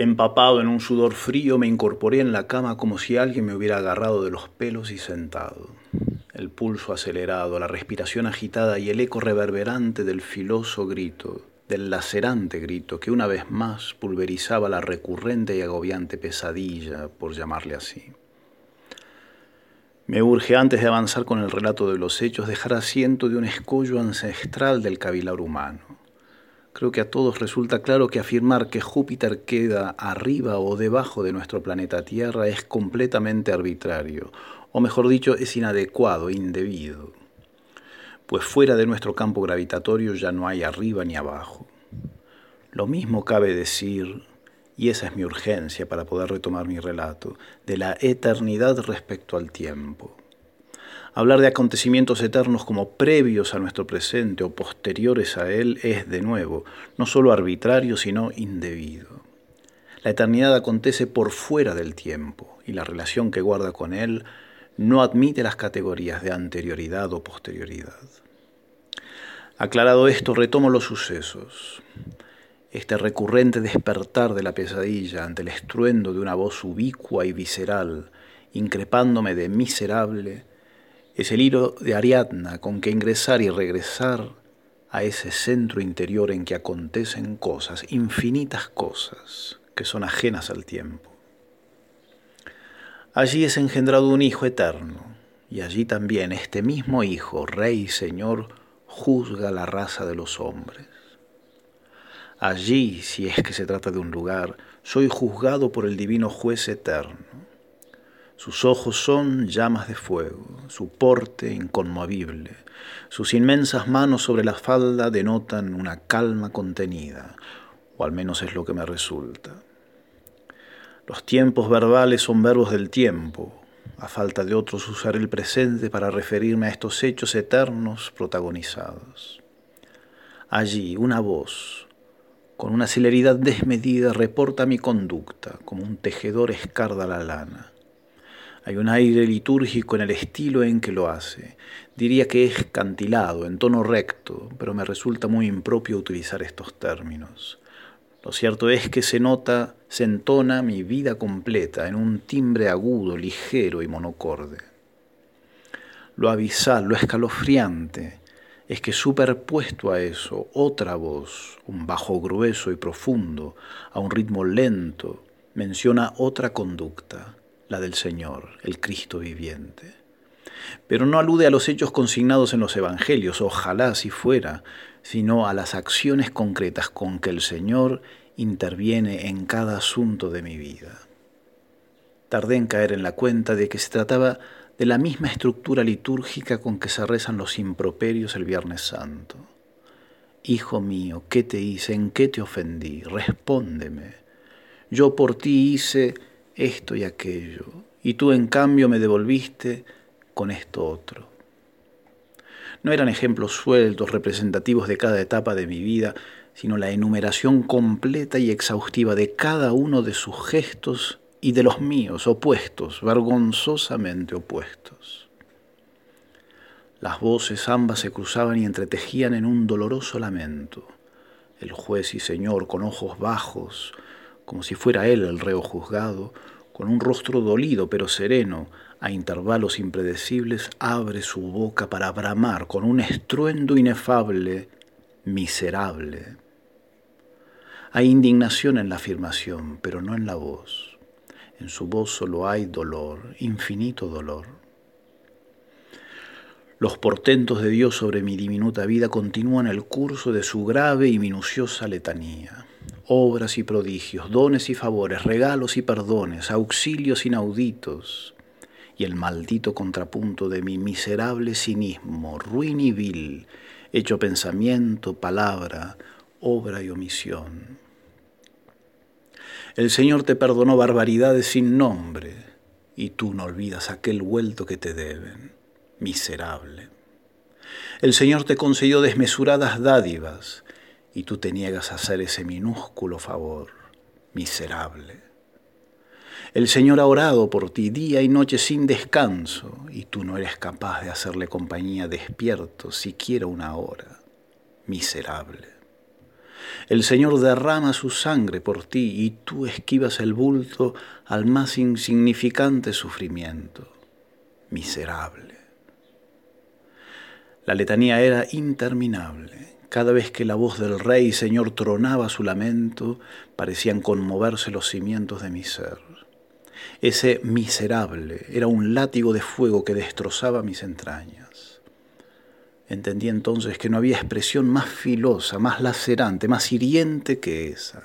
Empapado en un sudor frío, me incorporé en la cama como si alguien me hubiera agarrado de los pelos y sentado. El pulso acelerado, la respiración agitada y el eco reverberante del filoso grito, del lacerante grito que una vez más pulverizaba la recurrente y agobiante pesadilla, por llamarle así. Me urge antes de avanzar con el relato de los hechos dejar asiento de un escollo ancestral del cavilar humano. Creo que a todos resulta claro que afirmar que Júpiter queda arriba o debajo de nuestro planeta Tierra es completamente arbitrario, o mejor dicho, es inadecuado, indebido, pues fuera de nuestro campo gravitatorio ya no hay arriba ni abajo. Lo mismo cabe decir y esa es mi urgencia para poder retomar mi relato, de la eternidad respecto al tiempo. Hablar de acontecimientos eternos como previos a nuestro presente o posteriores a él es, de nuevo, no solo arbitrario, sino indebido. La eternidad acontece por fuera del tiempo y la relación que guarda con él no admite las categorías de anterioridad o posterioridad. Aclarado esto, retomo los sucesos este recurrente despertar de la pesadilla ante el estruendo de una voz ubicua y visceral, increpándome de miserable, es el hilo de Ariadna con que ingresar y regresar a ese centro interior en que acontecen cosas, infinitas cosas, que son ajenas al tiempo. Allí es engendrado un Hijo eterno, y allí también este mismo Hijo, Rey y Señor, juzga la raza de los hombres. Allí, si es que se trata de un lugar, soy juzgado por el divino juez eterno. Sus ojos son llamas de fuego, su porte inconmovible, sus inmensas manos sobre la falda denotan una calma contenida, o al menos es lo que me resulta. Los tiempos verbales son verbos del tiempo, a falta de otros usar el presente para referirme a estos hechos eternos protagonizados. Allí una voz, con una celeridad desmedida reporta mi conducta, como un tejedor escarda la lana. Hay un aire litúrgico en el estilo en que lo hace. Diría que es cantilado, en tono recto, pero me resulta muy impropio utilizar estos términos. Lo cierto es que se nota, se entona mi vida completa en un timbre agudo, ligero y monocorde. Lo abisal, lo escalofriante, es que superpuesto a eso otra voz, un bajo grueso y profundo, a un ritmo lento, menciona otra conducta, la del Señor, el Cristo viviente. Pero no alude a los hechos consignados en los Evangelios, ojalá si fuera, sino a las acciones concretas con que el Señor interviene en cada asunto de mi vida. Tardé en caer en la cuenta de que se trataba de la misma estructura litúrgica con que se rezan los improperios el Viernes Santo. Hijo mío, ¿qué te hice? ¿En qué te ofendí? Respóndeme. Yo por ti hice esto y aquello, y tú en cambio me devolviste con esto otro. No eran ejemplos sueltos, representativos de cada etapa de mi vida, sino la enumeración completa y exhaustiva de cada uno de sus gestos y de los míos, opuestos, vergonzosamente opuestos. Las voces ambas se cruzaban y entretejían en un doloroso lamento. El juez y señor, con ojos bajos, como si fuera él el reo juzgado, con un rostro dolido pero sereno, a intervalos impredecibles, abre su boca para bramar con un estruendo inefable, miserable. Hay indignación en la afirmación, pero no en la voz. En su voz solo hay dolor, infinito dolor. Los portentos de Dios sobre mi diminuta vida continúan el curso de su grave y minuciosa letanía. Obras y prodigios, dones y favores, regalos y perdones, auxilios inauditos, y el maldito contrapunto de mi miserable cinismo, ruin y vil, hecho pensamiento, palabra, obra y omisión. El Señor te perdonó barbaridades sin nombre y tú no olvidas aquel vuelto que te deben, miserable. El Señor te concedió desmesuradas dádivas y tú te niegas a hacer ese minúsculo favor, miserable. El Señor ha orado por ti día y noche sin descanso y tú no eres capaz de hacerle compañía despierto siquiera una hora, miserable. El Señor derrama su sangre por ti y tú esquivas el bulto al más insignificante sufrimiento. Miserable. La letanía era interminable. Cada vez que la voz del Rey Señor tronaba su lamento, parecían conmoverse los cimientos de mi ser. Ese miserable era un látigo de fuego que destrozaba mis entrañas. Entendí entonces que no había expresión más filosa, más lacerante, más hiriente que esa.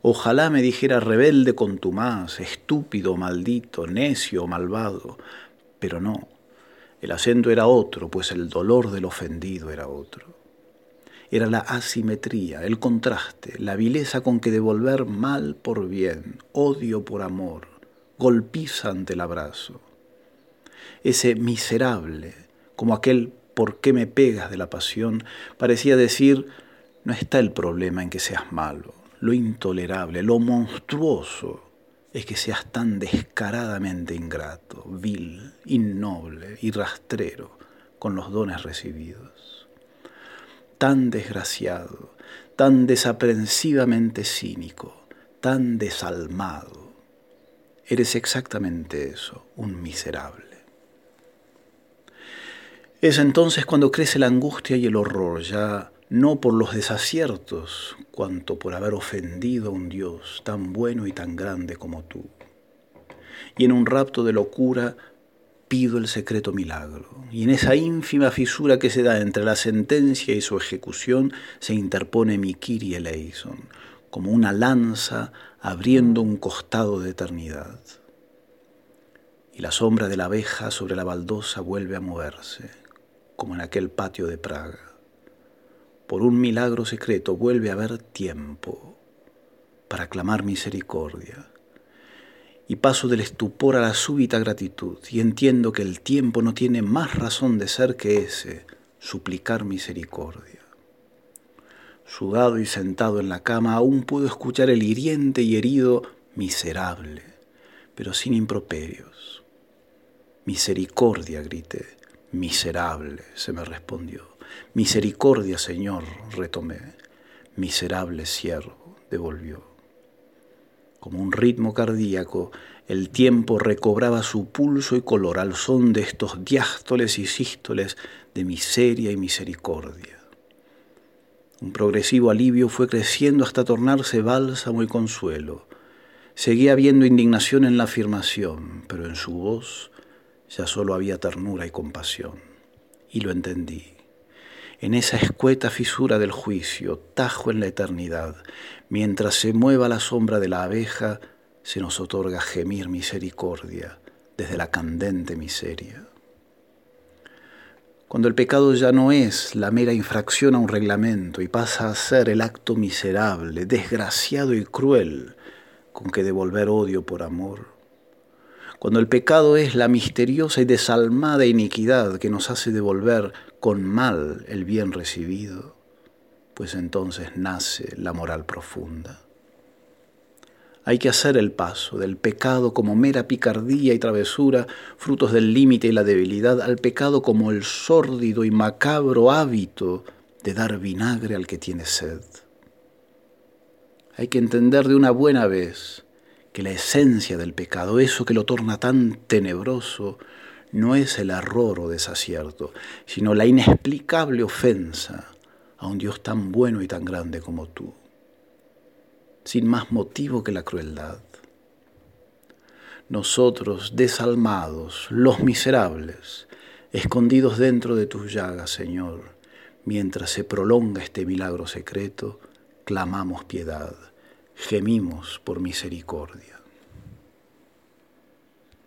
Ojalá me dijera rebelde contumaz, estúpido, maldito, necio, malvado, pero no. El acento era otro, pues el dolor del ofendido era otro. Era la asimetría, el contraste, la vileza con que devolver mal por bien, odio por amor, golpiza ante el abrazo. Ese miserable, como aquel ¿por qué me pegas de la pasión? parecía decir, no está el problema en que seas malo, lo intolerable, lo monstruoso es que seas tan descaradamente ingrato, vil, innoble y rastrero con los dones recibidos. Tan desgraciado, tan desaprensivamente cínico, tan desalmado, Eres exactamente eso, un miserable. Es entonces cuando crece la angustia y el horror, ya no por los desaciertos, cuanto por haber ofendido a un Dios tan bueno y tan grande como tú. Y en un rapto de locura pido el secreto milagro. Y en esa ínfima fisura que se da entre la sentencia y su ejecución se interpone mi Kiri eleison, como una lanza abriendo un costado de eternidad. Y la sombra de la abeja sobre la baldosa vuelve a moverse, como en aquel patio de Praga. Por un milagro secreto vuelve a haber tiempo para clamar misericordia. Y paso del estupor a la súbita gratitud y entiendo que el tiempo no tiene más razón de ser que ese, suplicar misericordia. Sudado y sentado en la cama, aún puedo escuchar el hiriente y herido miserable, pero sin improperios. Misericordia, grité. Miserable, se me respondió. Misericordia, Señor, retomé. Miserable siervo, devolvió. Como un ritmo cardíaco, el tiempo recobraba su pulso y color al son de estos diástoles y sístoles de miseria y misericordia. Un progresivo alivio fue creciendo hasta tornarse bálsamo y consuelo. Seguía habiendo indignación en la afirmación, pero en su voz ya solo había ternura y compasión. Y lo entendí. En esa escueta fisura del juicio, tajo en la eternidad, mientras se mueva la sombra de la abeja, se nos otorga gemir misericordia desde la candente miseria. Cuando el pecado ya no es la mera infracción a un reglamento y pasa a ser el acto miserable, desgraciado y cruel con que devolver odio por amor. Cuando el pecado es la misteriosa y desalmada iniquidad que nos hace devolver con mal el bien recibido, pues entonces nace la moral profunda. Hay que hacer el paso del pecado como mera picardía y travesura, frutos del límite y la debilidad, al pecado como el sórdido y macabro hábito de dar vinagre al que tiene sed. Hay que entender de una buena vez que la esencia del pecado, eso que lo torna tan tenebroso, no es el error o desacierto, sino la inexplicable ofensa a un Dios tan bueno y tan grande como tú sin más motivo que la crueldad. Nosotros, desalmados, los miserables, escondidos dentro de tus llagas, Señor, mientras se prolonga este milagro secreto, clamamos piedad, gemimos por misericordia.